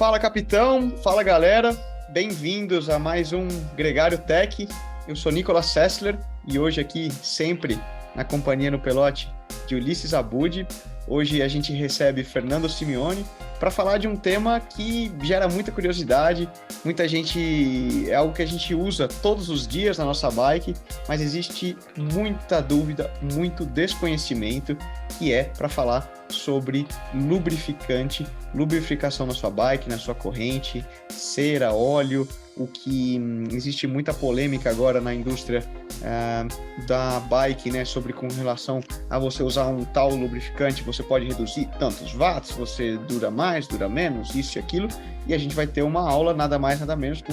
Fala, capitão. Fala, galera. Bem-vindos a mais um Gregário Tech. Eu sou Nicolas Sessler e hoje aqui, sempre na companhia no pelote de Ulisses Abud. Hoje a gente recebe Fernando Simeone para falar de um tema que gera muita curiosidade. Muita gente é algo que a gente usa todos os dias na nossa bike, mas existe muita dúvida, muito desconhecimento que é para falar sobre lubrificante, lubrificação na sua bike, na sua corrente, cera, óleo, o que hum, existe muita polêmica agora na indústria uh, da bike, né, sobre com relação a você usar um tal lubrificante, você pode reduzir tantos watts, você dura mais, dura menos, isso e aquilo, e a gente vai ter uma aula nada mais nada menos com,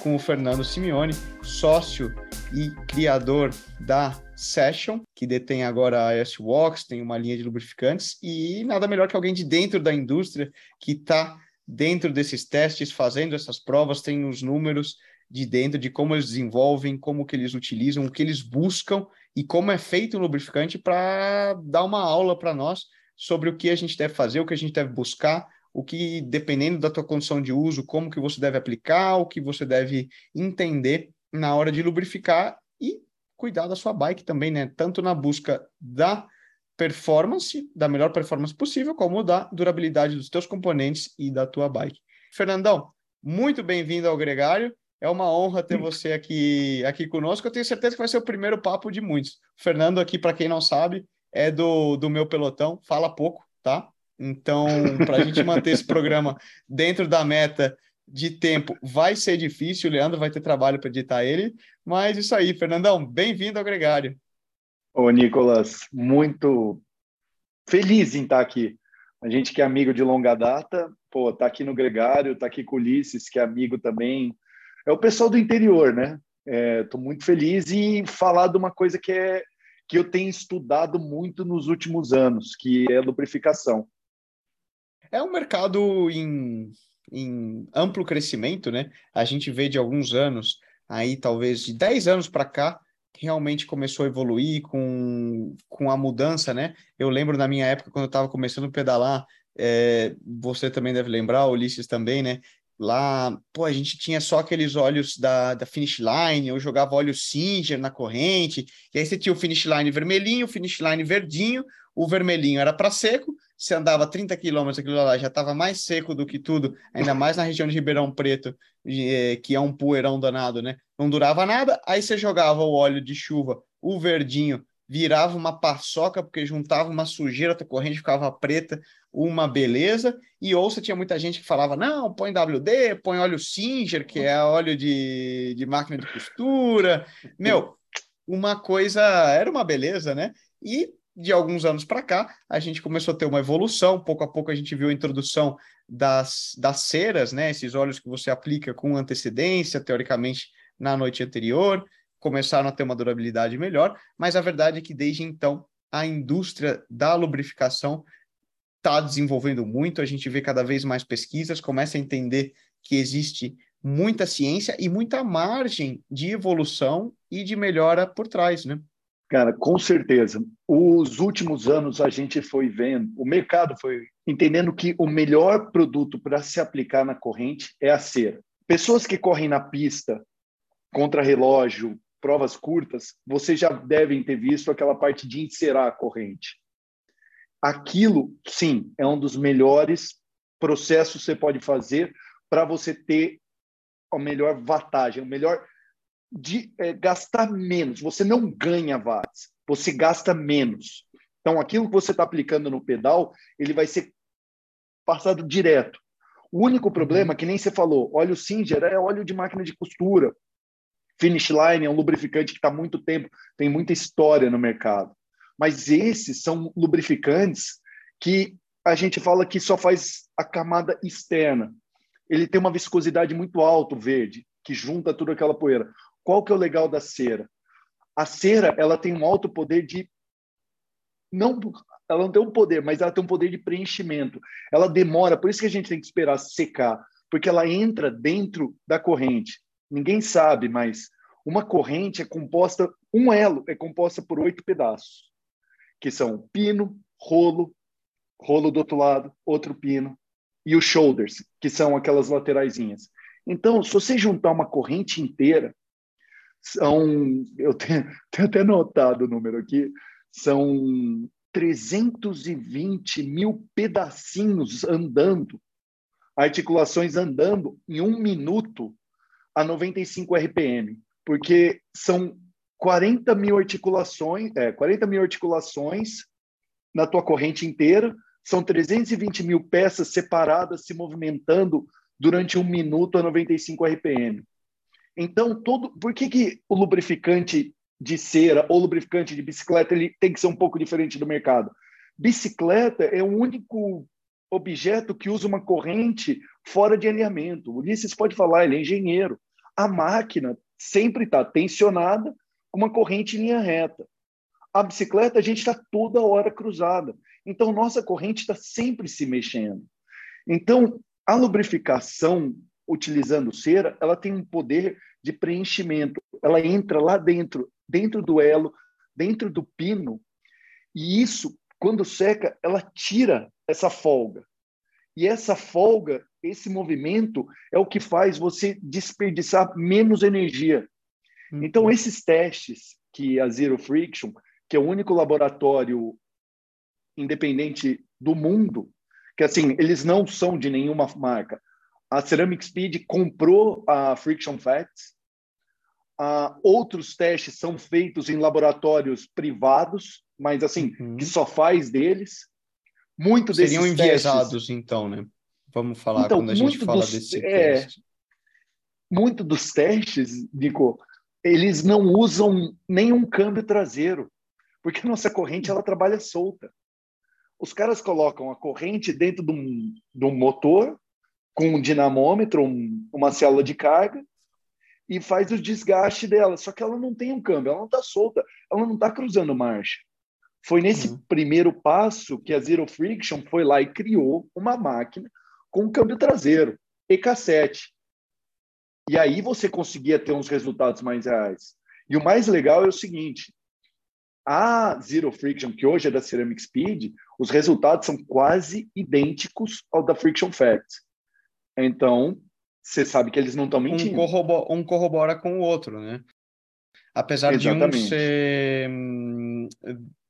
com o Fernando Simeone, sócio e criador da Session, que detém agora a S-Wax, tem uma linha de lubrificantes, e nada melhor que alguém de dentro da indústria que está dentro desses testes, fazendo essas provas, tem os números de dentro de como eles desenvolvem, como que eles utilizam, o que eles buscam e como é feito o lubrificante para dar uma aula para nós sobre o que a gente deve fazer, o que a gente deve buscar, o que dependendo da tua condição de uso, como que você deve aplicar, o que você deve entender na hora de lubrificar e cuidar da sua bike também, né? Tanto na busca da performance, da melhor performance possível, como da durabilidade dos teus componentes e da tua bike. Fernandão, muito bem-vindo ao Gregário. É uma honra ter você aqui, aqui conosco. Eu tenho certeza que vai ser o primeiro papo de muitos. O Fernando, aqui, para quem não sabe, é do, do meu pelotão, fala pouco, tá? Então, para a gente manter esse programa dentro da meta de tempo, vai ser difícil. O Leandro vai ter trabalho para editar ele. Mas isso aí, Fernandão, bem-vindo ao Gregário. Ô, Nicolas, muito feliz em estar aqui. A gente que é amigo de longa data, pô, tá aqui no Gregário, tá aqui com o Ulisses, que é amigo também. É o pessoal do interior, né? Estou é, muito feliz em falar de uma coisa que é que eu tenho estudado muito nos últimos anos, que é lubrificação. É um mercado em, em amplo crescimento, né? A gente vê de alguns anos, aí talvez de 10 anos para cá, realmente começou a evoluir com, com a mudança, né? Eu lembro na minha época, quando eu estava começando a pedalar, é, você também deve lembrar, Ulisses também, né? Lá, pô, a gente tinha só aqueles óleos da, da finish line, eu jogava óleo Singer na corrente, e aí você tinha o finish line vermelhinho, o finish line verdinho, o vermelhinho era para seco, você andava 30 quilômetros, aquilo lá já estava mais seco do que tudo, ainda mais na região de Ribeirão Preto, eh, que é um poeirão danado, né? Não durava nada, aí você jogava o óleo de chuva, o verdinho, virava uma paçoca, porque juntava uma sujeira, a corrente ficava preta, uma beleza, e ou você tinha muita gente que falava, não, põe WD, põe óleo Singer, que é óleo de, de máquina de costura, meu, uma coisa, era uma beleza, né? E de alguns anos para cá, a gente começou a ter uma evolução. Pouco a pouco a gente viu a introdução das, das ceras, né? Esses óleos que você aplica com antecedência, teoricamente, na noite anterior, começaram a ter uma durabilidade melhor, mas a verdade é que desde então a indústria da lubrificação está desenvolvendo muito, a gente vê cada vez mais pesquisas, começa a entender que existe muita ciência e muita margem de evolução e de melhora por trás, né? Cara, com certeza. Os últimos anos a gente foi vendo, o mercado foi entendendo que o melhor produto para se aplicar na corrente é a cera. Pessoas que correm na pista, contra relógio, provas curtas, vocês já devem ter visto aquela parte de encerar a corrente. Aquilo, sim, é um dos melhores processos que você pode fazer para você ter a melhor vantagem, o melhor de é, gastar menos. Você não ganha watts, você gasta menos. Então, aquilo que você está aplicando no pedal, ele vai ser passado direto. O único problema, que nem você falou, óleo Singer é óleo de máquina de costura. Finish Line é um lubrificante que está há muito tempo, tem muita história no mercado. Mas esses são lubrificantes que a gente fala que só faz a camada externa. Ele tem uma viscosidade muito alta, verde, que junta toda aquela poeira. Qual que é o legal da cera? A cera, ela tem um alto poder de não ela não tem um poder, mas ela tem um poder de preenchimento. Ela demora, por isso que a gente tem que esperar secar, porque ela entra dentro da corrente. Ninguém sabe, mas uma corrente é composta, um elo é composta por oito pedaços, que são pino, rolo, rolo do outro lado, outro pino, e os shoulders, que são aquelas lateraisinhas. Então, se você juntar uma corrente inteira, são, eu tenho, tenho até notado o número aqui, são 320 mil pedacinhos andando, articulações andando em um minuto a 95 RPM, porque são 40 mil articulações, é, 40 mil articulações na tua corrente inteira, são 320 mil peças separadas se movimentando durante um minuto a 95 RPM. Então, todo, por que, que o lubrificante de cera ou lubrificante de bicicleta ele tem que ser um pouco diferente do mercado? Bicicleta é o único objeto que usa uma corrente fora de alinhamento. O Ulisses pode falar, ele é engenheiro. A máquina sempre está tensionada com uma corrente em linha reta. A bicicleta, a gente está toda hora cruzada. Então, nossa corrente está sempre se mexendo. Então, a lubrificação utilizando cera, ela tem um poder de preenchimento. Ela entra lá dentro, dentro do elo, dentro do pino, e isso, quando seca, ela tira essa folga. E essa folga, esse movimento, é o que faz você desperdiçar menos energia. Uhum. Então, esses testes que a Zero Friction, que é o único laboratório independente do mundo, que assim, eles não são de nenhuma marca. A Ceramic Speed comprou a Friction Facts. Uh, outros testes são feitos em laboratórios privados, mas assim, uhum. que só faz deles. Muitos Seriam enviesados, testes... então, né? Vamos falar então, quando a gente fala dos, desse é, teste. Muito dos testes, Nico, eles não usam nenhum câmbio traseiro, porque nossa corrente ela trabalha solta. Os caras colocam a corrente dentro de um, de um motor com um dinamômetro, um, uma célula de carga, e faz o desgaste dela. Só que ela não tem um câmbio, ela não está solta, ela não está cruzando marcha. Foi nesse uhum. primeiro passo que a Zero Friction foi lá e criou uma máquina com câmbio traseiro, EK7. E aí você conseguia ter uns resultados mais reais. E o mais legal é o seguinte: a Zero Friction, que hoje é da Ceramic Speed, os resultados são quase idênticos ao da Friction Facts. Então, você sabe que eles não estão mentindo. Um corrobora, um corrobora, com o outro, né? Apesar Exatamente. de um ser, hum,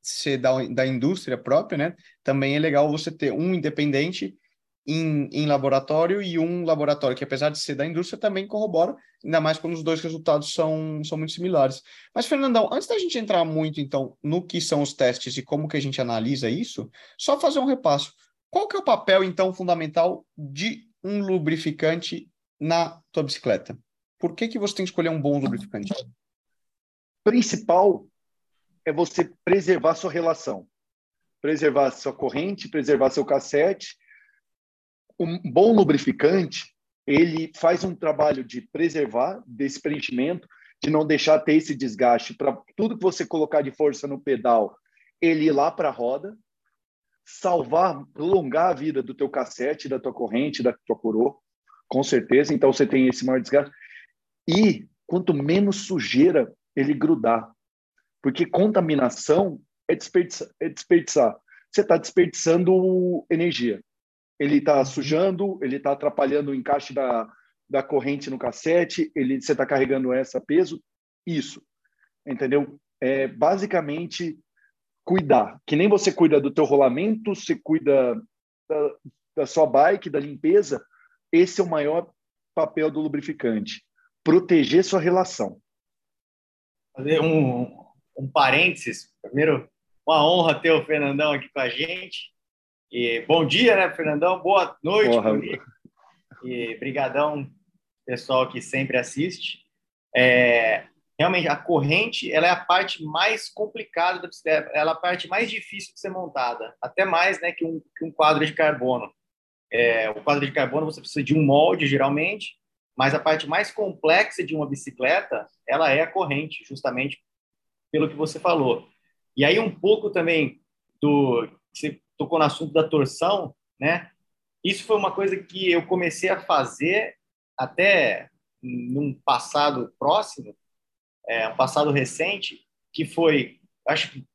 ser da, da indústria própria, né? Também é legal você ter um independente em, em laboratório e um laboratório que, apesar de ser da indústria, também corrobora, ainda mais quando os dois resultados são, são muito similares. Mas, Fernandão, antes da gente entrar muito, então, no que são os testes e como que a gente analisa isso, só fazer um repasso. Qual que é o papel, então, fundamental de um lubrificante na tua bicicleta? Por que, que você tem que escolher um bom lubrificante? Principal é você preservar sua relação. Preservar sua corrente, preservar seu cassete. Um bom lubrificante, ele faz um trabalho de preservar desse preenchimento, de não deixar ter esse desgaste para tudo que você colocar de força no pedal, ele ir lá para a roda, salvar, prolongar a vida do teu cassete, da tua corrente, da tua coroa, com certeza. Então você tem esse maior desgaste. E quanto menos sujeira ele grudar, porque contaminação é desperdiçar. É desperdiçar. Você está desperdiçando energia. Ele está uhum. sujando, ele está atrapalhando o encaixe da, da corrente no cassete, ele, você está carregando essa peso. Isso, entendeu? É basicamente cuidar. Que nem você cuida do teu rolamento, você cuida da, da sua bike, da limpeza. Esse é o maior papel do lubrificante. Proteger sua relação. Fazer um, um parênteses. Primeiro, uma honra ter o Fernandão aqui com a gente. E bom dia, né, Fernandão? Boa noite. Porra. E brigadão, pessoal que sempre assiste. É, realmente a corrente ela é a parte mais complicada da bicicleta, ela é a parte mais difícil de ser montada, até mais né, que, um, que um quadro de carbono. É, o quadro de carbono você precisa de um molde, geralmente, mas a parte mais complexa de uma bicicleta, ela é a corrente, justamente pelo que você falou. E aí um pouco também do você tocou no assunto da torção, né? Isso foi uma coisa que eu comecei a fazer até num passado próximo, é, um passado recente, que foi, acho que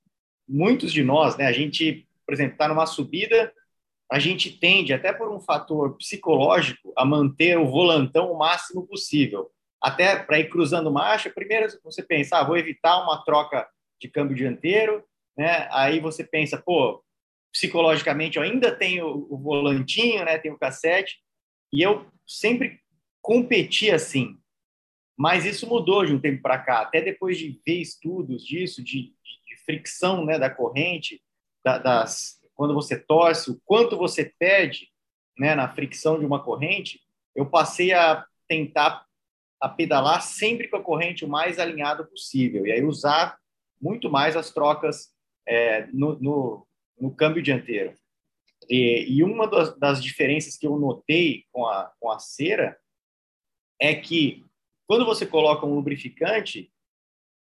muitos de nós, né? A gente, por exemplo, está numa subida a gente tende, até por um fator psicológico, a manter o volantão o máximo possível. Até para ir cruzando marcha, primeiro você pensa, ah, vou evitar uma troca de câmbio dianteiro, né? Aí você pensa, pô, psicologicamente eu ainda tenho o volantinho, né? Tenho o cassete, e eu sempre competi assim. Mas isso mudou de um tempo para cá, até depois de ver estudos disso, de, de, fricção né, da corrente, da, das, quando você torce, o quanto você perde né, na fricção de uma corrente, eu passei a tentar a pedalar sempre com a corrente o mais alinhado possível, e aí usar muito mais as trocas é, no, no, no, câmbio dianteiro. E, e uma das, das, diferenças que eu notei com a, com a cera é que quando você coloca um lubrificante,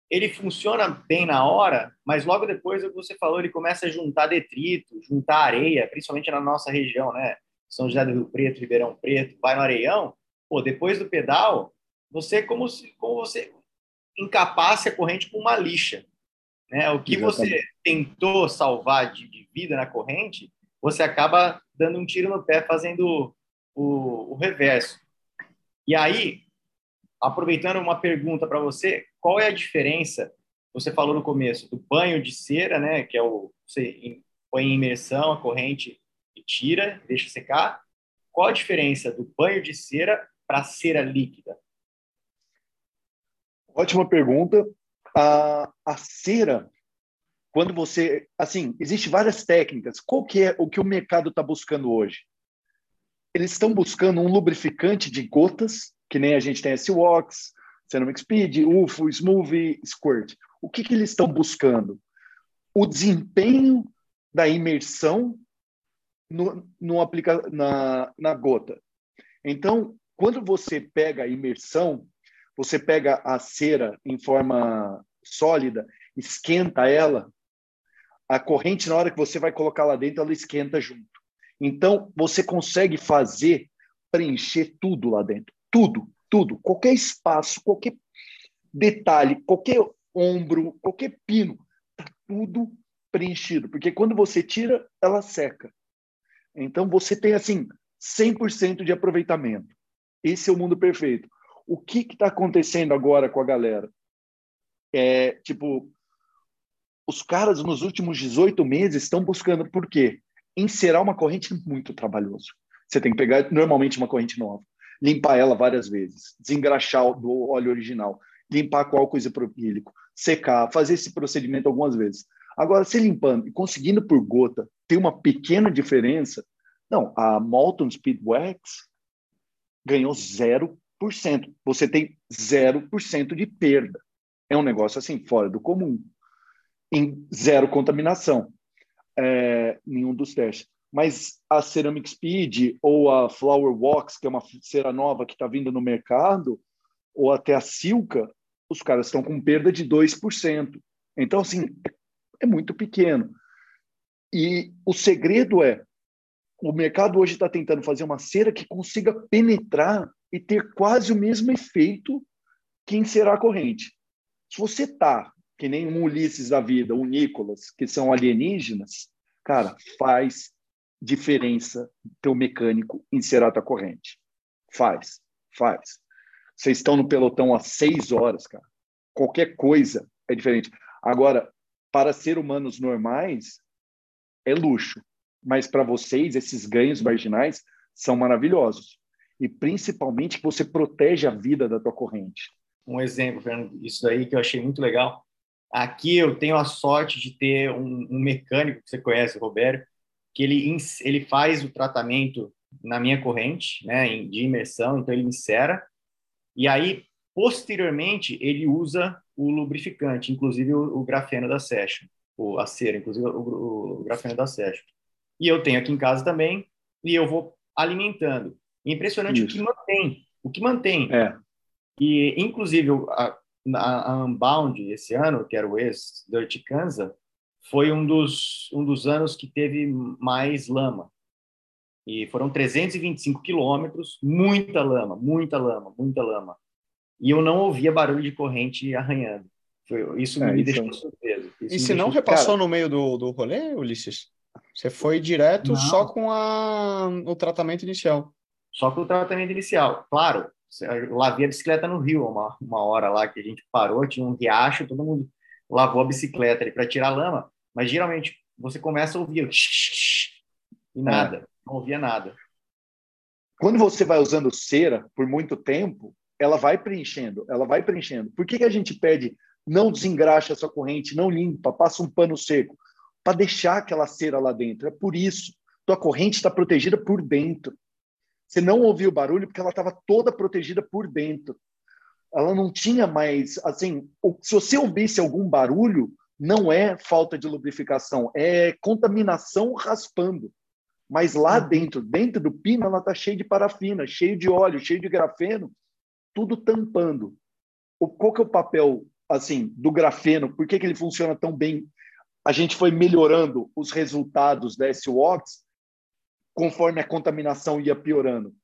ele funciona bem na hora, mas logo depois, o que você falou, ele começa a juntar detrito, juntar areia, principalmente na nossa região, né? São José do Rio Preto, Ribeirão Preto, vai no Areião, pô, depois do pedal, você como se como você encapasse a corrente com uma lixa. Né? O que Exatamente. você tentou salvar de, de, vida na corrente, você acaba dando um tiro no pé fazendo o, o reverso. E aí, aproveitando uma pergunta para você, qual é a diferença? Você falou no começo do banho de cera, né? Que é o você põe em imersão a corrente e tira, deixa secar. Qual a diferença do banho de cera para cera líquida? Ótima pergunta a, a cera, quando você, assim, existe várias técnicas. Qual que é o que o mercado está buscando hoje? Eles estão buscando um lubrificante de gotas, que nem a gente tem esse Wax, Ceramic Speed, UFO, Smoothie, Squirt. O que, que eles estão buscando? O desempenho da imersão no, no aplica, na, na gota. Então, quando você pega a imersão, você pega a cera em forma sólida, esquenta ela, a corrente, na hora que você vai colocar lá dentro, ela esquenta junto. Então, você consegue fazer, preencher tudo lá dentro. Tudo, tudo. Qualquer espaço, qualquer detalhe, qualquer ombro, qualquer pino, está tudo preenchido. Porque quando você tira, ela seca. Então, você tem, assim, 100% de aproveitamento. Esse é o mundo perfeito. O que está acontecendo agora com a galera? É, tipo, os caras nos últimos 18 meses estão buscando, por quê? Encerar uma corrente é muito trabalhoso. Você tem que pegar normalmente uma corrente nova, limpar ela várias vezes, desengraxar do óleo original, limpar com álcool isopropílico, secar, fazer esse procedimento algumas vezes. Agora, se limpando e conseguindo por gota ter uma pequena diferença, não, a Molten Speed Wax ganhou zero você tem 0% de perda. É um negócio assim, fora do comum. Em zero contaminação, é, nenhum dos testes. Mas a Ceramic Speed ou a Flower Wax, que é uma cera nova que está vindo no mercado, ou até a Silca, os caras estão com perda de 2%. Então, assim, é muito pequeno. E o segredo é, o mercado hoje está tentando fazer uma cera que consiga penetrar e ter quase o mesmo efeito que encerar a corrente. Se você está que nem um Ulisses da vida, um Nicolas, que são alienígenas, cara, faz diferença teu mecânico encerar tua corrente. Faz, faz. Vocês estão no pelotão há seis horas, cara. Qualquer coisa é diferente. Agora, para ser humanos normais, é luxo. Mas para vocês, esses ganhos marginais são maravilhosos e principalmente que você protege a vida da tua corrente. Um exemplo, Fernando, isso daí que eu achei muito legal. Aqui eu tenho a sorte de ter um, um mecânico que você conhece, Roberto, que ele, ele faz o tratamento na minha corrente, né, de imersão, então ele insera, e aí, posteriormente, ele usa o lubrificante, inclusive o, o grafeno da Session, o, a cera, inclusive o, o grafeno da Session. E eu tenho aqui em casa também, e eu vou alimentando. Impressionante Isso. o que mantém. O que mantém. É. E, inclusive, a, a Unbound esse ano, que era o ex-Dirty Kansas, foi um dos, um dos anos que teve mais lama. E foram 325 quilômetros, muita lama, muita lama, muita lama. E eu não ouvia barulho de corrente arranhando. Foi, isso é, me isso deixou é... surpreso. Isso e se não repassou Cara... no meio do, do rolê, Ulisses? Você foi direto Não. só com a, o tratamento inicial. Só com o tratamento inicial. Claro, lavei a bicicleta no rio uma, uma hora lá que a gente parou, tinha um riacho, todo mundo lavou a bicicleta ali para tirar lama, mas geralmente você começa a ouvir e nada, é. não ouvia nada. Quando você vai usando cera por muito tempo, ela vai preenchendo, ela vai preenchendo. Por que, que a gente pede não desengraxa essa corrente, não limpa, passa um pano seco? Para deixar aquela cera lá dentro. É por isso. Tua corrente está protegida por dentro. Você não ouviu o barulho porque ela estava toda protegida por dentro. Ela não tinha mais, assim, se você ouvisse algum barulho, não é falta de lubrificação, é contaminação raspando. Mas lá uhum. dentro, dentro do pino, ela está cheia de parafina, cheio de óleo, cheio de grafeno, tudo tampando. O, qual que é o papel assim do grafeno? Por que, que ele funciona tão bem? A gente foi melhorando os resultados da SWOX conforme a contaminação ia piorando.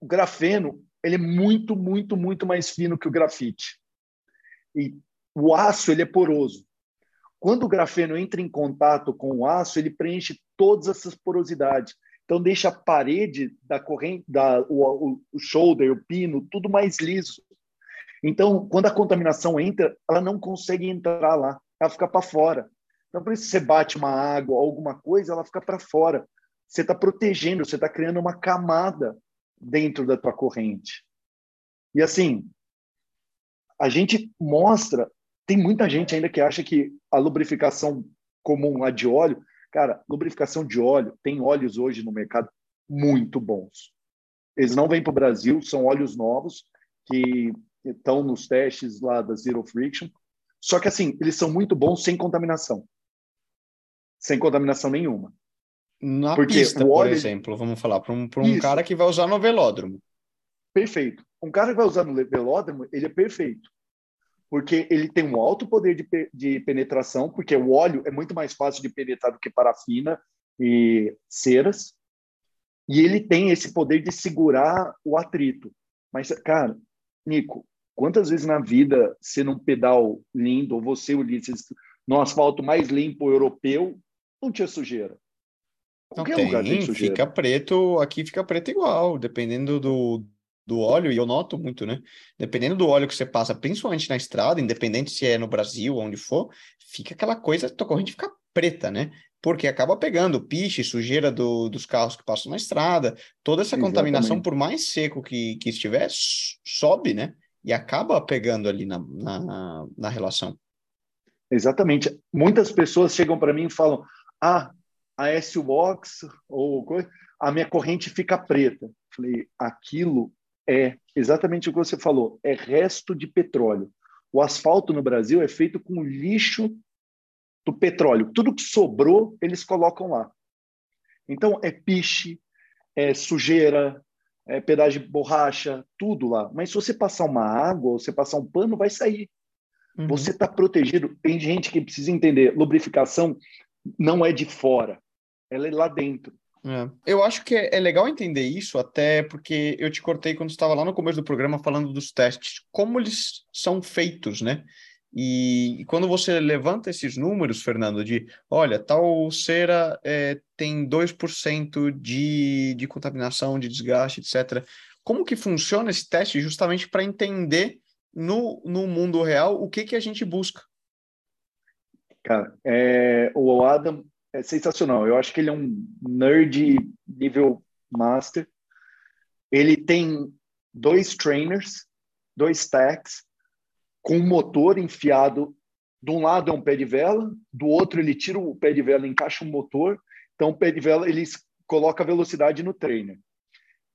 O grafeno ele é muito, muito, muito mais fino que o grafite. E o aço ele é poroso. Quando o grafeno entra em contato com o aço, ele preenche todas essas porosidades. Então deixa a parede da corrente, da, o, o shoulder, o pino, tudo mais liso. Então, quando a contaminação entra, ela não consegue entrar lá, ela fica para fora. Então, por isso você bate uma água, alguma coisa, ela fica para fora. Você está protegendo, você está criando uma camada dentro da tua corrente. E assim, a gente mostra, tem muita gente ainda que acha que a lubrificação comum, a de óleo, cara, lubrificação de óleo, tem óleos hoje no mercado muito bons. Eles não vêm para o Brasil, são óleos novos que estão nos testes lá da Zero Friction. Só que assim, eles são muito bons sem contaminação. Sem contaminação nenhuma. Na Porque pista, por exemplo, vamos falar, para um, um cara que vai usar no velódromo. Perfeito. Um cara que vai usar no velódromo, ele é perfeito. Porque ele tem um alto poder de, de penetração, porque o óleo é muito mais fácil de penetrar do que parafina e ceras. E ele tem esse poder de segurar o atrito. Mas, cara, Nico, quantas vezes na vida você num pedal lindo, ou você, Ulisses, no asfalto mais limpo europeu, não tinha sujeira? Não tem, lugar tem sujeira. fica preto, aqui fica preto igual, dependendo do, do óleo, e eu noto muito, né? Dependendo do óleo que você passa, principalmente na estrada, independente se é no Brasil ou onde for, fica aquela coisa, tua corrente fica preta, né? Porque acaba pegando piche, sujeira do, dos carros que passam na estrada, toda essa Exatamente. contaminação, por mais seco que, que estiver, sobe, né? E acaba pegando ali na, na, na relação. Exatamente. Muitas pessoas chegam para mim e falam: Ah, a S-Box ou coisa, a minha corrente fica preta. Falei, aquilo é exatamente o que você falou, é resto de petróleo. O asfalto no Brasil é feito com lixo do petróleo. Tudo que sobrou, eles colocam lá. Então, é piche, é sujeira, é pedaço de borracha, tudo lá. Mas se você passar uma água, ou você passar um pano, vai sair. Uhum. Você está protegido. Tem gente que precisa entender, lubrificação não é de fora, ela é lá dentro. É. Eu acho que é, é, legal entender isso, até porque eu te cortei quando estava lá no começo do programa falando dos testes, como eles são feitos, né? E, quando você levanta esses números, Fernando, de olha, tal cera é, tem 2% de, de contaminação, de desgaste, etc. Como que funciona esse teste justamente para entender no, no mundo real o que, que a gente busca? Cara, é, o Adam é sensacional. Eu acho que ele é um nerd nível master. Ele tem dois trainers, dois stacks, com um motor enfiado. De um lado é um pé de vela, do outro ele tira o pé de vela encaixa um motor. Então, o pé de vela ele coloca velocidade no trainer.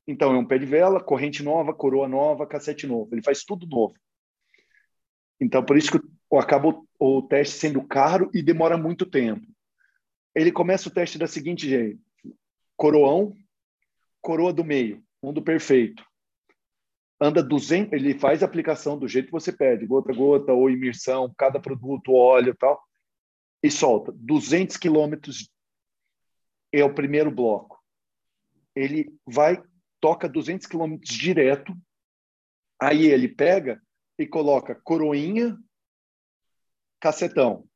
Então, é um pé de vela, corrente nova, coroa nova, cassete novo. Ele faz tudo novo. Então, por isso que acaba o teste sendo caro e demora muito tempo. Ele começa o teste da seguinte jeito: coroão, coroa do meio, mundo perfeito. Anda 200, ele faz a aplicação do jeito que você pede, gota a gota ou imersão, cada produto, óleo tal, e solta. 200 quilômetros é o primeiro bloco. Ele vai, toca 200 quilômetros direto, aí ele pega e coloca coroinha, cacetão,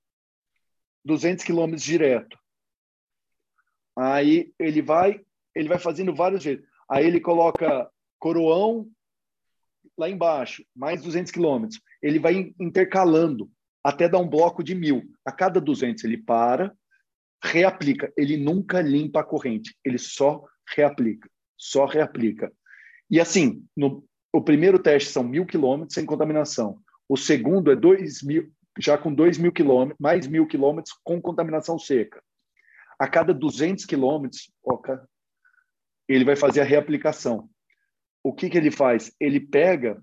200 quilômetros direto. Aí ele vai, ele vai fazendo várias vezes. Aí ele coloca coroão lá embaixo, mais 200 quilômetros. Ele vai intercalando até dar um bloco de mil. A cada 200 ele para, reaplica. Ele nunca limpa a corrente, ele só reaplica, só reaplica. E assim, no, o primeiro teste são mil quilômetros sem contaminação. O segundo é dois mil, já com dois mil quilômetros, mais mil quilômetros com contaminação seca. A cada 200 quilômetros, ele vai fazer a reaplicação. O que, que ele faz? Ele pega,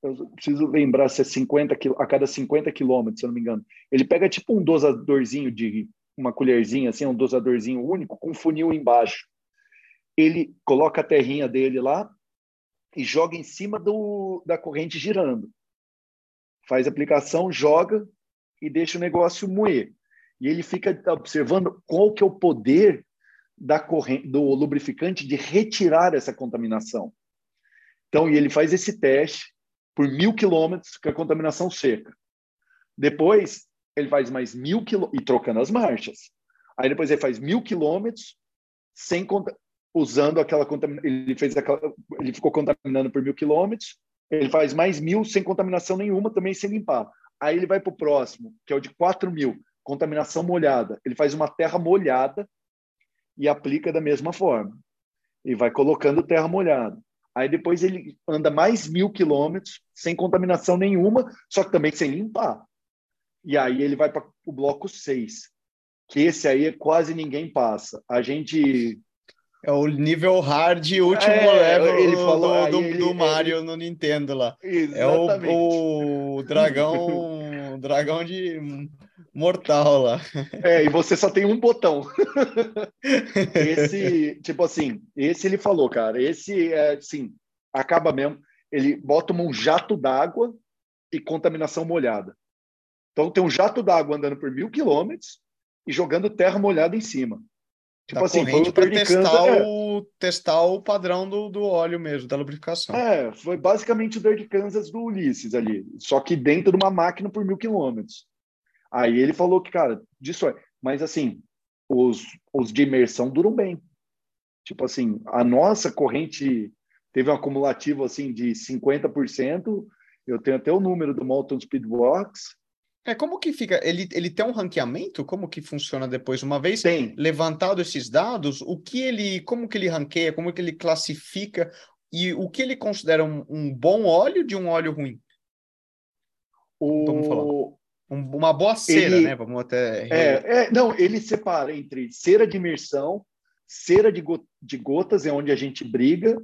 eu preciso lembrar se é 50 a cada 50 quilômetros, se eu não me engano. Ele pega tipo um dosadorzinho de uma colherzinha, assim, um dosadorzinho único, com funil embaixo. Ele coloca a terrinha dele lá e joga em cima do, da corrente girando. Faz aplicação, joga e deixa o negócio moer. E ele fica observando qual que é o poder da corrente, do lubrificante de retirar essa contaminação. Então, e ele faz esse teste por mil quilômetros com a contaminação seca. Depois, ele faz mais mil quilômetros, e trocando as marchas. Aí depois ele faz mil quilômetros sem usando aquela contaminação. Ele fez aquela, ele ficou contaminando por mil quilômetros. Ele faz mais mil sem contaminação nenhuma, também sem limpar. Aí ele vai para o próximo, que é o de quatro mil, contaminação molhada. Ele faz uma terra molhada e aplica da mesma forma. E vai colocando terra molhada. Aí depois ele anda mais mil quilômetros sem contaminação nenhuma, só que também sem limpar. E aí ele vai para o bloco 6, que esse aí quase ninguém passa. A gente. É o nível hard último é, level ele falou, do, do, ele, do Mario ele... no Nintendo lá. Exatamente. É o, o dragão, o dragão de mortal lá. É, e você só tem um botão. esse, tipo assim, esse ele falou, cara, esse é assim, acaba mesmo. Ele bota um jato d'água e contaminação molhada. Então tem um jato d'água andando por mil quilômetros e jogando terra molhada em cima. Tipo da assim, o para testar, é. o, testar o padrão do, do óleo mesmo, da lubrificação. É, foi basicamente o Dirt Kansas do Ulisses ali, só que dentro de uma máquina por mil quilômetros. Aí ele falou que, cara, disso é. Mas assim, os, os de imersão duram bem. Tipo assim, a nossa corrente teve um acumulativo assim de 50%. Eu tenho até o número do Molten Speedbox. É, como que fica? Ele, ele tem um ranqueamento? Como que funciona depois? Uma vez tem. levantado esses dados, o que ele, como que ele ranqueia, como que ele classifica e o que ele considera um, um bom óleo de um óleo ruim? O... Vamos falar. Um, uma boa cera, ele... né? Vamos até. É, é, não, ele separa entre cera de imersão, cera de, go de gotas, é onde a gente briga,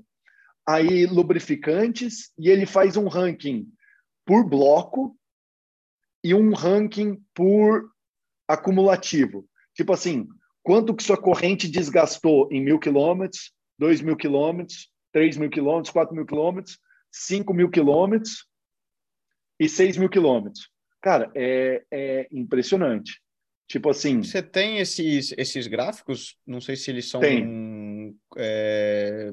aí lubrificantes, e ele faz um ranking por bloco e um ranking por acumulativo. Tipo assim, quanto que sua corrente desgastou em mil quilômetros, dois mil quilômetros, três mil quilômetros, quatro mil quilômetros, cinco mil quilômetros e seis mil quilômetros. Cara, é, é impressionante. Tipo assim. Você tem esses, esses gráficos? Não sei se eles são. Tem. É,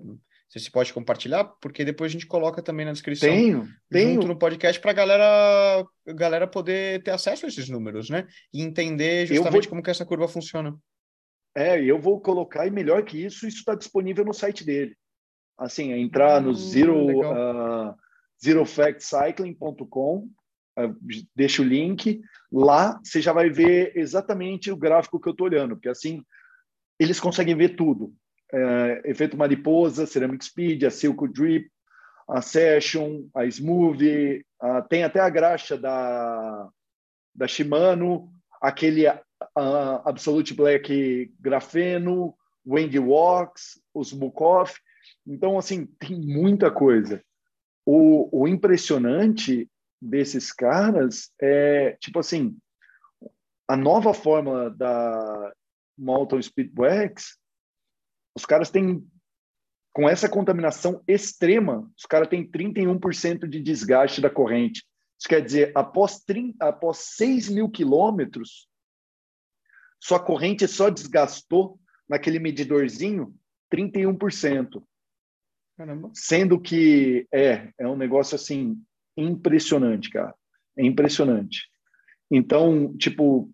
você se pode compartilhar, porque depois a gente coloca também na descrição. Tenho, tenho. Junto no podcast para a galera, galera poder ter acesso a esses números, né? E entender justamente vou... como que essa curva funciona. É, eu vou colocar, e melhor que isso, isso está disponível no site dele. Assim, é entrar hum, no zero, uh, zerofactcycling.com, uh, ah, deixa o link. Lá você já vai ver exatamente o gráfico que eu estou olhando, porque assim eles conseguem ver tudo é, efeito mariposa, Ceramic Speed, a Silco Drip, a Session, a Smooth, a, tem até a graxa da, da Shimano, aquele a, Absolute Black Grafeno, Wendy Wax, os Bukov. Então, assim, tem muita coisa. O, o impressionante desses caras é, tipo assim, a nova fórmula da Molten Speedwax os caras têm, com essa contaminação extrema, os caras têm 31% de desgaste da corrente. Isso quer dizer, após, 30, após 6 mil quilômetros, sua corrente só desgastou naquele medidorzinho 31%. Caramba. Sendo que é, é um negócio assim impressionante, cara. É impressionante. Então, tipo,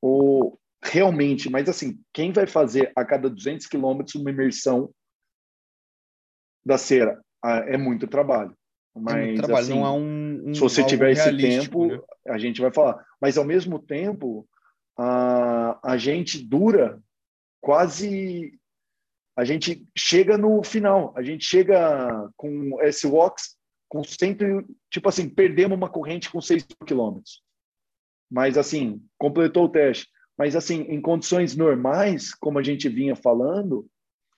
o, realmente, mas assim, quem vai fazer a cada 200 quilômetros uma imersão da cera? Ah, é muito trabalho. Mas, é muito trabalho, assim, não é um, um se você tiver esse tempo, né? a gente vai falar. Mas ao mesmo tempo, a, a gente dura quase. A gente chega no final, a gente chega com esse walks com cento, tipo assim, perdemos uma corrente com 6 quilômetros. Mas assim, completou o teste. Mas assim, em condições normais, como a gente vinha falando,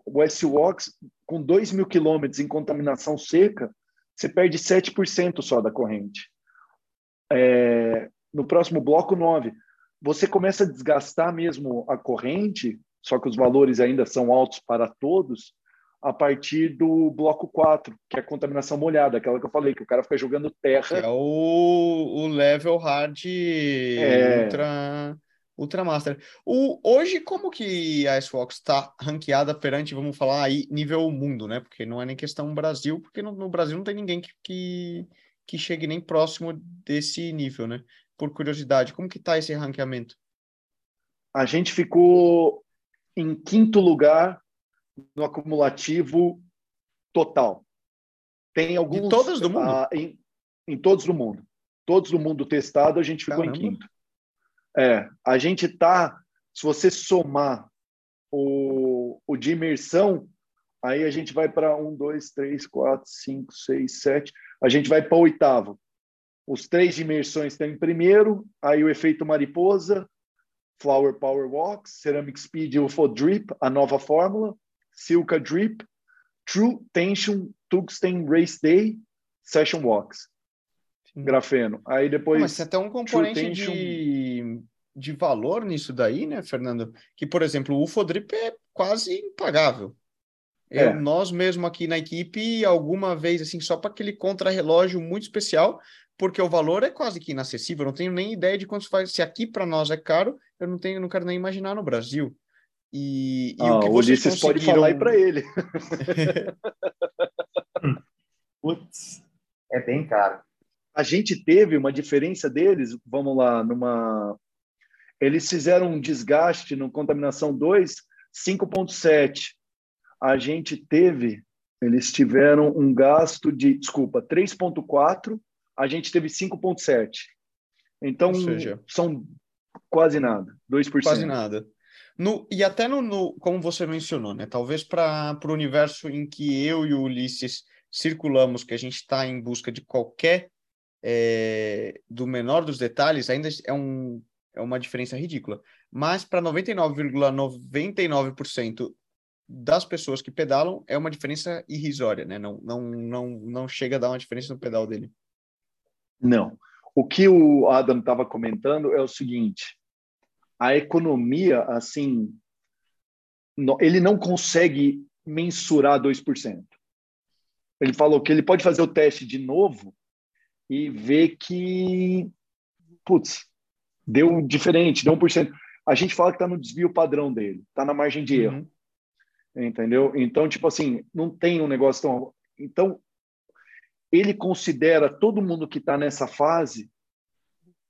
o S-Walks, com 2 mil quilômetros em contaminação seca, você perde 7% só da corrente. É, no próximo bloco 9, você começa a desgastar mesmo a corrente, só que os valores ainda são altos para todos, a partir do bloco 4, que é a contaminação molhada, aquela que eu falei, que o cara fica jogando terra. É o, o level hard é... ultra, ultra master. O, hoje, como que a Xbox está ranqueada perante, vamos falar aí, nível mundo, né? Porque não é nem questão Brasil, porque no, no Brasil não tem ninguém que, que, que chegue nem próximo desse nível, né? por curiosidade, como que está esse ranqueamento? A gente ficou em quinto lugar no acumulativo total. Tem alguns. De todas do mundo? Ah, em, em, todos do mundo. Todos do mundo testado, a gente ficou Caramba. em quinto. É, a gente está, se você somar o, o de imersão, aí a gente vai para um, dois, três, quatro, cinco, seis, sete, a gente vai para o oitavo. Os três de imersões estão em primeiro, aí o efeito mariposa, Flower Power Walks, Ceramic Speed UFO Drip, a nova fórmula, Silka Drip, True Tension Tungsten Race Day, Session Walks. Grafeno. Aí depois. Mas você tem um componente tension... de, de valor nisso daí, né, Fernando? Que, por exemplo, o UFO Drip é quase impagável. Eu, é. Nós mesmo aqui na equipe, alguma vez, assim, só para aquele contrarrelógio muito especial, porque o valor é quase que inacessível. Eu não tenho nem ideia de quanto faz. Se aqui para nós é caro, eu não tenho, não quero nem imaginar no Brasil. E, e ah, o que vocês Ulisses conseguiram... pode falar aí para ele. Putz, é bem caro. A gente teve uma diferença deles, vamos lá, numa eles fizeram um desgaste no contaminação 2 5.7. A gente teve, eles tiveram um gasto de, desculpa, 3.4 a gente teve 5,7%. Então, seja, são quase nada, 2%. Quase nada. No, e até no, no, como você mencionou, né? Talvez para o universo em que eu e o Ulisses circulamos, que a gente está em busca de qualquer é, do menor dos detalhes, ainda é, um, é uma diferença ridícula. Mas para 99,99% ,99 das pessoas que pedalam é uma diferença irrisória, né? Não, não, não, não chega a dar uma diferença no pedal dele. Não. O que o Adam estava comentando é o seguinte: a economia, assim, ele não consegue mensurar 2%. Ele falou que ele pode fazer o teste de novo e ver que, putz, deu diferente, deu 1%. A gente fala que está no desvio padrão dele, está na margem de erro. Uhum. Entendeu? Então, tipo assim, não tem um negócio tão. Então, ele considera todo mundo que está nessa fase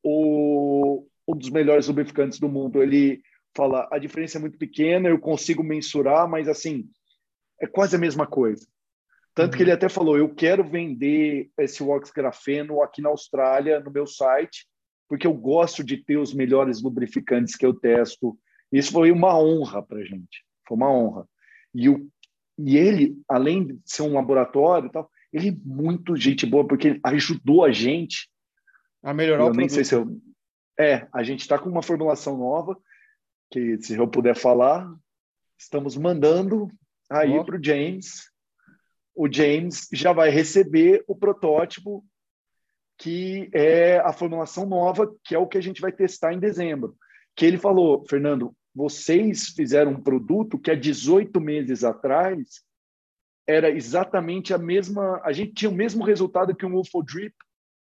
o, um dos melhores lubrificantes do mundo. Ele fala, a diferença é muito pequena, eu consigo mensurar, mas assim, é quase a mesma coisa. Tanto uhum. que ele até falou, eu quero vender esse Wax Grafeno aqui na Austrália, no meu site, porque eu gosto de ter os melhores lubrificantes que eu testo. Isso foi uma honra para gente, foi uma honra. E, o, e ele, além de ser um laboratório e tal, ele é muito gente boa, porque ele ajudou a gente a melhorar eu o nem sei se eu... É, a gente está com uma formulação nova, que se eu puder falar, estamos mandando aí oh. para o James. O James já vai receber o protótipo, que é a formulação nova, que é o que a gente vai testar em dezembro. Que ele falou, Fernando, vocês fizeram um produto que há 18 meses atrás era exatamente a mesma. A gente tinha o mesmo resultado que um UFO Drip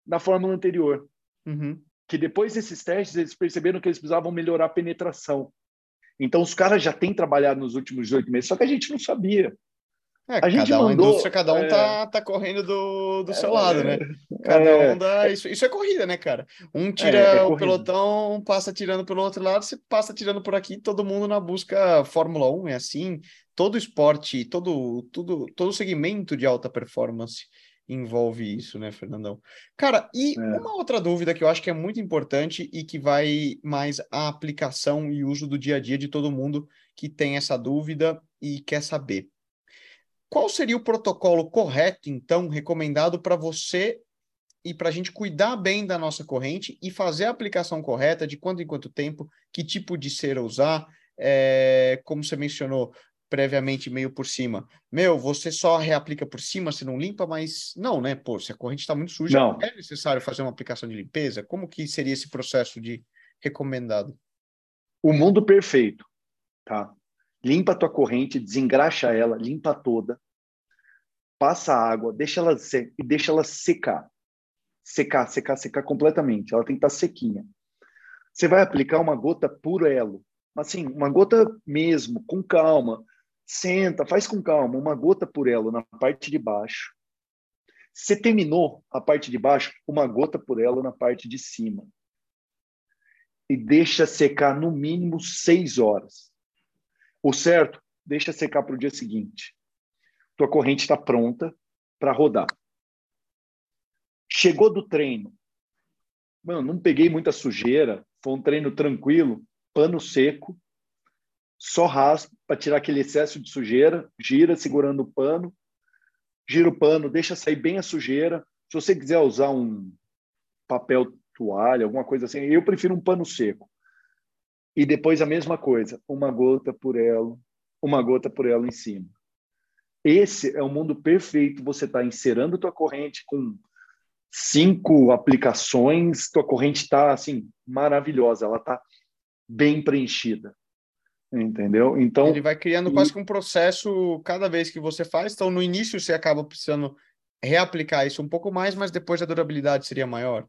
na fórmula anterior. Uhum. Que depois desses testes, eles perceberam que eles precisavam melhorar a penetração. Então, os caras já têm trabalhado nos últimos oito meses, só que a gente não sabia. É, a gente cada mandou, um indústria, cada um é... tá, tá correndo do, do seu lado, né? Cada é... um dá. Isso, isso é corrida, né, cara? Um tira é, é o pelotão, passa tirando pelo outro lado, você passa tirando por aqui, todo mundo na busca Fórmula 1, é assim. Todo esporte, todo, todo, todo segmento de alta performance envolve isso, né, Fernandão? Cara, e é. uma outra dúvida que eu acho que é muito importante e que vai mais a aplicação e uso do dia a dia de todo mundo que tem essa dúvida e quer saber. Qual seria o protocolo correto, então, recomendado para você e para a gente cuidar bem da nossa corrente e fazer a aplicação correta de quanto em quanto tempo, que tipo de cera usar, é, como você mencionou previamente, meio por cima. Meu, você só reaplica por cima, você não limpa, mas não, né? Pô, se a corrente está muito suja, não. é necessário fazer uma aplicação de limpeza? Como que seria esse processo de recomendado? O mundo perfeito, tá? Limpa a tua corrente, desengraxa ela, limpa toda, passa água, deixa ela e deixa ela secar. Secar, secar, secar completamente. Ela tem que estar sequinha. Você vai aplicar uma gota por elo. Assim, uma gota mesmo, com calma. Senta, faz com calma, uma gota por elo na parte de baixo. Você terminou a parte de baixo, uma gota por elo na parte de cima. E deixa secar no mínimo seis horas. O certo, deixa secar para o dia seguinte. Tua corrente está pronta para rodar. Chegou do treino. Mano, não peguei muita sujeira, foi um treino tranquilo, pano seco, só raspa para tirar aquele excesso de sujeira, gira segurando o pano, gira o pano, deixa sair bem a sujeira. Se você quiser usar um papel toalha, alguma coisa assim, eu prefiro um pano seco. E depois a mesma coisa, uma gota por elo, uma gota por elo em cima. Esse é o mundo perfeito. Você está inserando tua corrente com cinco aplicações, tua corrente está assim maravilhosa, ela está bem preenchida, entendeu? Então ele vai criando e... quase que um processo cada vez que você faz. Então no início você acaba precisando reaplicar isso um pouco mais, mas depois a durabilidade seria maior.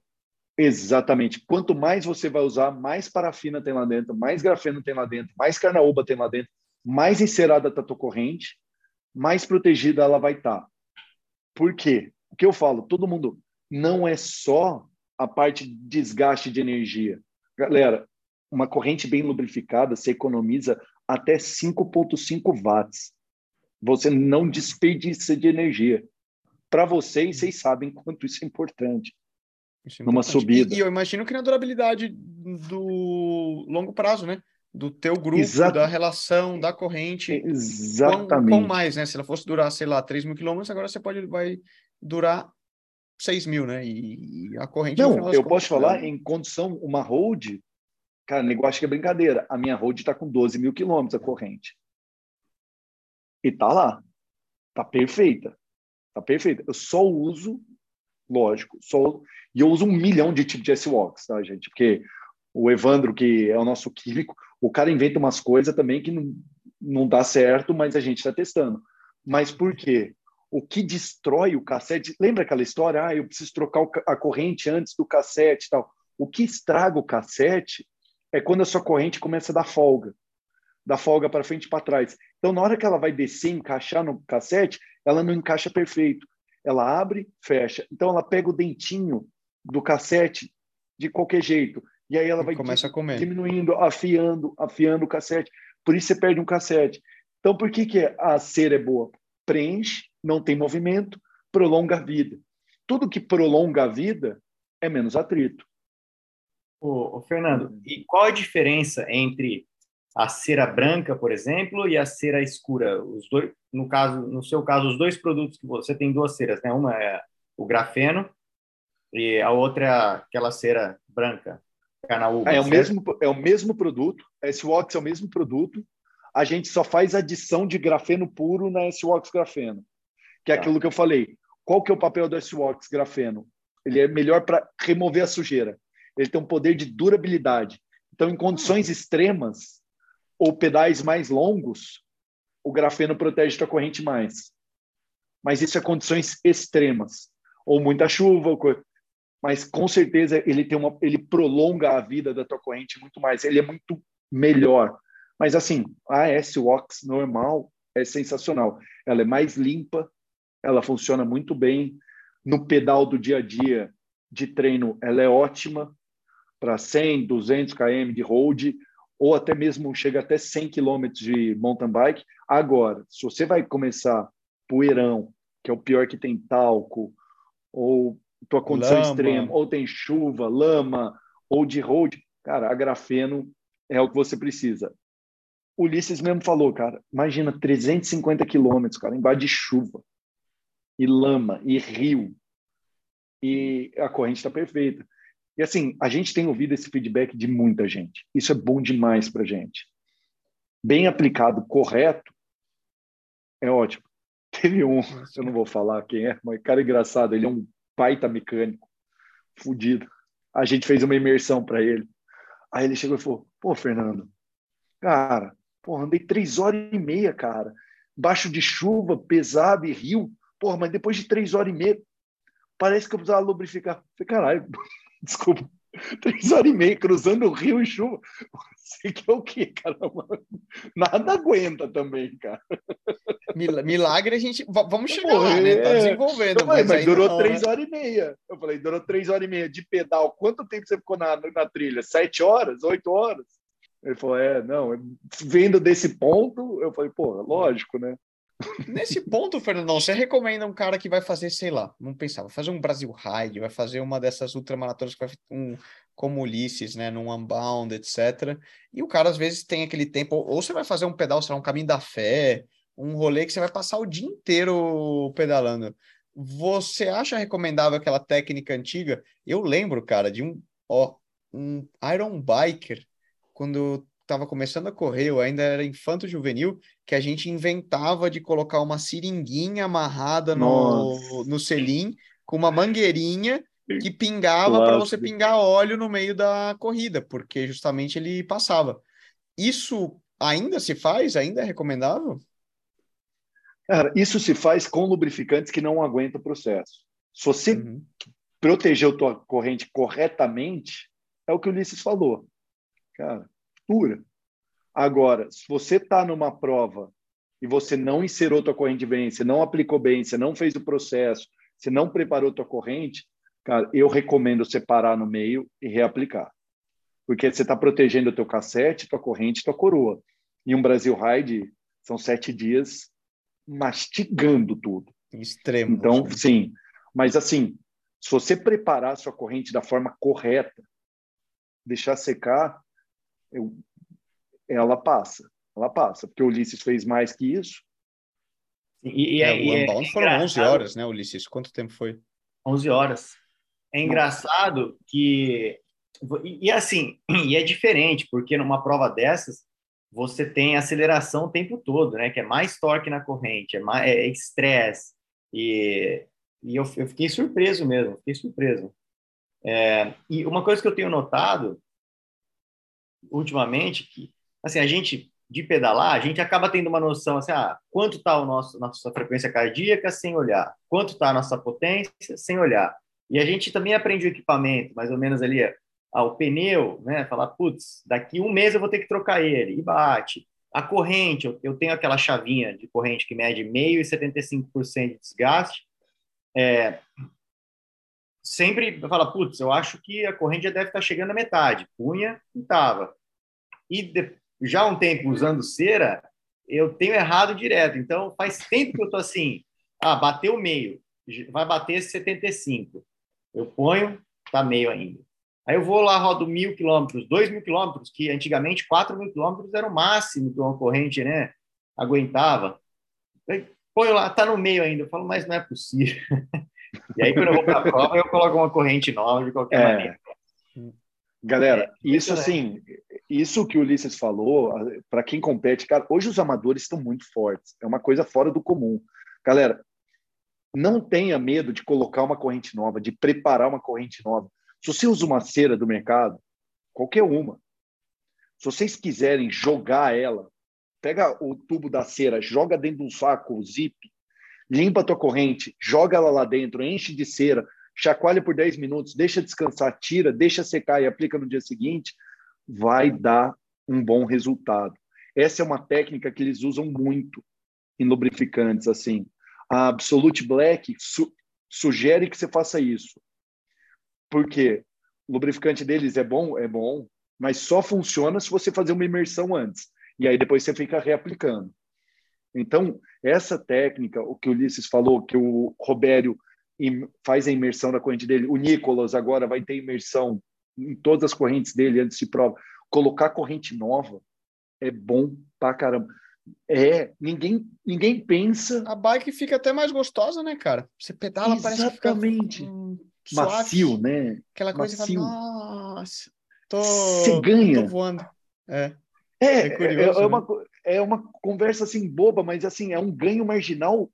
Exatamente. Quanto mais você vai usar, mais parafina tem lá dentro, mais grafeno tem lá dentro, mais carnaúba tem lá dentro, mais encerada está a tua corrente, mais protegida ela vai estar. Tá. Por quê? O que eu falo, todo mundo, não é só a parte de desgaste de energia. Galera, uma corrente bem lubrificada, você economiza até 5,5 watts. Você não desperdiça de energia. Para vocês, vocês sabem quanto isso é importante. É numa subida. E, eu imagino que na durabilidade do longo prazo, né? Do teu grupo, Exato. da relação, da corrente. Exatamente. Com, mais, né? Se ela fosse durar, sei lá, 3 mil quilômetros, agora você pode vai durar 6 mil, né? E, e a corrente. Não, eu posso falar em condição, uma road, cara, negócio que é brincadeira. A minha road está com 12 mil quilômetros a corrente. E tá lá. Tá perfeita. Tá perfeita. Eu só uso lógico. Sou, e eu uso um milhão de tipos de S-Walks, tá, gente? Porque o Evandro, que é o nosso químico, o cara inventa umas coisas também que não, não dá certo, mas a gente está testando. Mas por quê? O que destrói o cassete... Lembra aquela história? Ah, eu preciso trocar a corrente antes do cassete e tal. O que estraga o cassete é quando a sua corrente começa a dar folga. Da folga para frente e para trás. Então, na hora que ela vai descer, encaixar no cassete, ela não encaixa perfeito ela abre, fecha. Então ela pega o dentinho do cassete de qualquer jeito. E aí ela vai começa a comer. diminuindo, afiando, afiando o cassete. Por isso você perde um cassete. Então por que, que a cera é boa? Preenche, não tem movimento, prolonga a vida. Tudo que prolonga a vida é menos atrito. Ô, ô Fernando, e qual a diferença entre a cera branca, por exemplo, e a cera escura. Os dois, no caso, no seu caso, os dois produtos que você tem duas ceras, né? Uma é o grafeno e a outra é aquela cera branca, canaúba. É o mesmo é o mesmo produto. A S-Wax é o mesmo produto. A gente só faz adição de grafeno puro na S-Wax grafeno, que é tá. aquilo que eu falei. Qual que é o papel do S-Wax grafeno? Ele é melhor para remover a sujeira. Ele tem um poder de durabilidade. Então, em condições extremas, ou pedais mais longos, o grafeno protege a corrente mais. Mas isso é condições extremas, ou muita chuva, ou mas com certeza ele tem uma, ele prolonga a vida da tua corrente muito mais. Ele é muito melhor. Mas assim, a S-Wax normal é sensacional. Ela é mais limpa, ela funciona muito bem. No pedal do dia a dia de treino, ela é ótima para 100, 200 km de road, ou até mesmo chega até 100 km de mountain bike. Agora, se você vai começar poeirão, que é o pior que tem talco, ou tua condição lama. extrema, ou tem chuva, lama, ou de road, cara, a grafeno é o que você precisa. Ulisses mesmo falou, cara, imagina 350 quilômetros, cara, embaixo de chuva, e lama, e rio, e a corrente está perfeita. E assim, a gente tem ouvido esse feedback de muita gente. Isso é bom demais para gente. Bem aplicado, correto, é ótimo. Teve um, eu não vou falar quem é, mas cara engraçado, ele é um baita mecânico, fudido. A gente fez uma imersão para ele. Aí ele chegou e falou: Pô, Fernando, cara, pô, andei três horas e meia, cara, baixo de chuva, pesado e rio. Porra, mas depois de três horas e meia, parece que eu precisava lubrificar. falei, caralho, desculpa, três horas e meia cruzando o rio e chuva. Você que é o quê, caramba? Nada aguenta também, cara. Milagre a gente. Vamos chegar Pô, lá, né? Tá desenvolvendo. mas, mas durou não, três né? horas e meia. Eu falei, durou três horas e meia de pedal. Quanto tempo você ficou na, na trilha? Sete horas? Oito horas? Ele falou, é, não, vendo desse ponto, eu falei, pô, lógico, né? Nesse ponto, Fernandão, você recomenda um cara que vai fazer, sei lá, não pensava, vai fazer um Brasil Ride, vai fazer uma dessas ultramaratonas que vai um como Ulisses, né, num Unbound, etc. E o cara às vezes tem aquele tempo, ou você vai fazer um pedal, sei lá, um caminho da fé, um rolê que você vai passar o dia inteiro pedalando. Você acha recomendável aquela técnica antiga? Eu lembro, cara, de um, ó, um Iron Biker, quando estava começando a correr, eu ainda era infanto juvenil, que a gente inventava de colocar uma seringuinha amarrada no, no selim, com uma mangueirinha que pingava para você pingar óleo no meio da corrida, porque justamente ele passava. Isso ainda se faz? Ainda é recomendável? Cara, isso se faz com lubrificantes que não aguentam o processo. Se você uhum. proteger a tua corrente corretamente, é o que o Ulisses falou. Cara, Agora, se você está numa prova e você não inserou tua corrente bem, você não aplicou bem, você não fez o processo, você não preparou tua corrente, cara, eu recomendo separar no meio e reaplicar. Porque você está protegendo o teu cassete, tua corrente, tua coroa. E um Brasil Ride são sete dias mastigando tudo. Extremo. Então, sim. sim. Mas assim, se você preparar a sua corrente da forma correta, deixar secar, eu, ela passa. Ela passa, porque o Ulisses fez mais que isso. E, e, é, o é Unbound é foram 11 horas, né, Ulisses? Quanto tempo foi? 11 horas. É engraçado que. E, e assim, e é diferente, porque numa prova dessas, você tem aceleração o tempo todo, né? Que é mais torque na corrente, é mais é estresse. E, e eu, eu, fiquei surpreso mesmo, fiquei surpreso. É, e uma coisa que eu tenho notado ultimamente que assim a gente de pedalar a gente acaba tendo uma noção assim ah, quanto está nosso nossa frequência cardíaca sem olhar quanto está a nossa potência sem olhar e a gente também aprende o equipamento mais ou menos ali ah, pneu, né? Falar, putz, daqui um mês eu vou ter que trocar ele, e bate. A corrente, eu, eu tenho aquela chavinha de corrente que mede meio e 75% de desgaste. É, sempre fala, putz, eu acho que a corrente já deve estar chegando à metade. Punha estava. E de, já há um tempo usando cera, eu tenho errado direto. Então, faz tempo que eu estou assim, ah, bateu meio, vai bater 75. Eu ponho, tá meio ainda. Aí eu vou lá, rodo mil quilômetros, dois mil quilômetros, que antigamente quatro mil quilômetros era o máximo que uma corrente né, aguentava. Põe lá, tá no meio ainda. Eu falo, mas não é possível. e aí, quando eu vou para a prova, eu coloco uma corrente nova de qualquer é. maneira. Galera, é, isso assim, isso que o Ulisses falou, para quem compete, cara, hoje os amadores estão muito fortes, é uma coisa fora do comum. Galera, não tenha medo de colocar uma corrente nova, de preparar uma corrente nova. Se você usa uma cera do mercado, qualquer uma, se vocês quiserem jogar ela, pega o tubo da cera, joga dentro de um saco, zip, limpa a tua corrente, joga ela lá dentro, enche de cera, chacoalha por 10 minutos, deixa descansar, tira, deixa secar e aplica no dia seguinte, vai dar um bom resultado. Essa é uma técnica que eles usam muito. em lubrificantes, assim. A Absolute Black su sugere que você faça isso. Porque o lubrificante deles é bom, é bom, mas só funciona se você fazer uma imersão antes. E aí depois você fica reaplicando. Então, essa técnica, o que o Ulisses falou, que o Robério faz a imersão da corrente dele, o Nicolas agora vai ter imersão em todas as correntes dele antes de prova. Colocar corrente nova é bom pra caramba. É, ninguém, ninguém pensa. A bike fica até mais gostosa, né, cara? Você pedala, Exatamente. parece que fica, Macio, né? Aquela coisa Macio. fala, nossa, tô, Você ganha. tô voando. É. É, é, é curioso, é, é uma, né? É uma conversa assim boba, mas assim, é um ganho marginal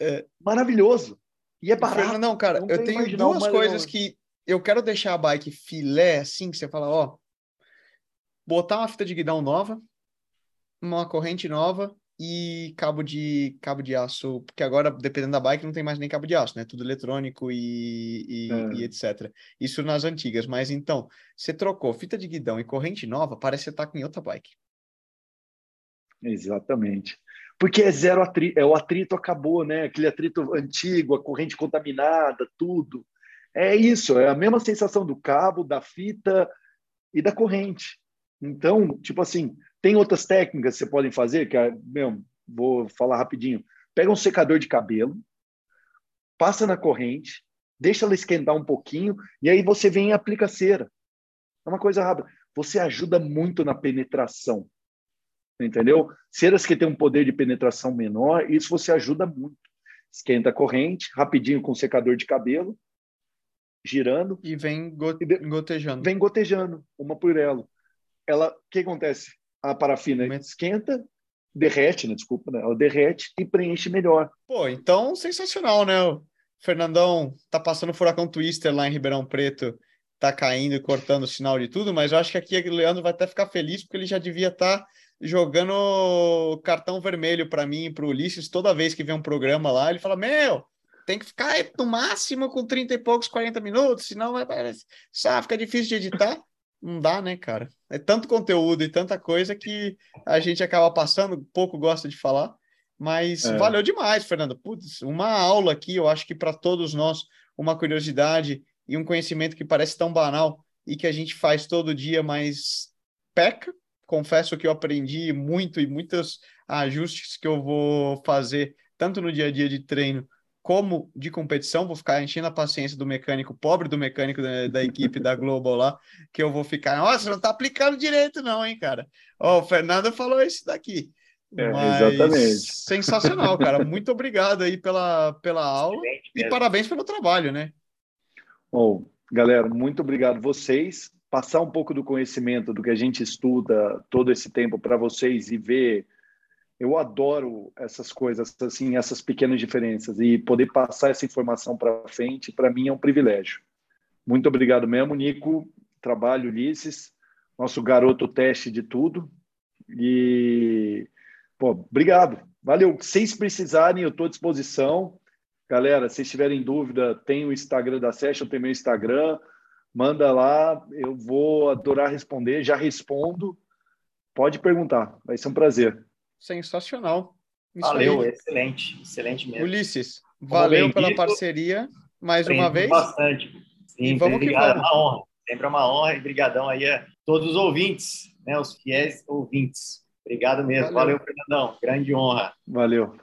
é. maravilhoso. E é barato. Não, cara, é eu tenho duas coisas que eu quero deixar a bike filé, assim, que você fala, ó, botar uma fita de guidão nova, uma corrente nova e cabo de cabo de aço, porque agora, dependendo da bike, não tem mais nem cabo de aço, né? Tudo eletrônico e, e, é. e, etc. Isso nas antigas, mas então, você trocou fita de guidão e corrente nova, parece que você tá com outra bike. Exatamente. Porque é zero atrito, é, o atrito acabou, né? Aquele atrito antigo, a corrente contaminada, tudo. É isso, é a mesma sensação do cabo, da fita e da corrente. Então, tipo assim, tem outras técnicas que você podem fazer, que é, meu, vou falar rapidinho. Pega um secador de cabelo, passa na corrente, deixa ela esquentar um pouquinho e aí você vem e aplica cera. É uma coisa rápida. Você ajuda muito na penetração. Entendeu? Ceras que têm um poder de penetração menor, isso você ajuda muito. Esquenta a corrente, rapidinho com o secador de cabelo, girando. E vem gotejando. Vem gotejando, uma por ela. Ela, o que acontece? A parafina esquenta, derrete, né? Desculpa, né? Ela derrete e preenche melhor. Pô, então sensacional, né? O Fernandão tá passando furacão Twister lá em Ribeirão Preto, tá caindo e cortando o sinal de tudo, mas eu acho que aqui o Leandro vai até ficar feliz porque ele já devia estar tá jogando cartão vermelho para mim e para o Ulisses toda vez que vem um programa lá. Ele fala: Meu, tem que ficar no máximo com 30 e poucos, 40 minutos, senão vai sabe, fica difícil de editar. Não dá, né, cara? É tanto conteúdo e tanta coisa que a gente acaba passando, pouco gosta de falar. Mas é. valeu demais, Fernando. Putz, uma aula aqui, eu acho que para todos nós, uma curiosidade e um conhecimento que parece tão banal e que a gente faz todo dia, mas peca, confesso que eu aprendi muito e muitos ajustes que eu vou fazer, tanto no dia a dia de treino como de competição. Vou ficar enchendo a paciência do mecânico, pobre do mecânico da, da equipe da Global lá, que eu vou ficar, nossa, não tá aplicando direito, não, hein, cara? Ó, oh, o Fernando falou isso daqui. É, Mas, exatamente. Sensacional, cara. Muito obrigado aí pela, pela aula e parabéns pelo trabalho, né? Bom, galera, muito obrigado vocês passar um pouco do conhecimento do que a gente estuda todo esse tempo para vocês e ver. Eu adoro essas coisas, assim, essas pequenas diferenças e poder passar essa informação para frente, para mim é um privilégio. Muito obrigado mesmo, Nico. Trabalho, Ulisses, nosso garoto teste de tudo. E, pô, obrigado. Valeu. Se vocês precisarem, eu estou à disposição. Galera, se tiverem dúvida, tem o Instagram da Session, tem meu Instagram manda lá, eu vou adorar responder, já respondo. Pode perguntar, vai ser um prazer. Sensacional. Isso valeu, aí. excelente, excelente mesmo. Ulisses, valeu pela parceria mais uma vez. Bastante. Sim, e vamos que vamos. É uma honra. Sempre é uma honra e brigadão aí a todos os ouvintes, né, os fiéis ouvintes. Obrigado mesmo. Valeu, valeu Fernandão. Grande honra. Valeu.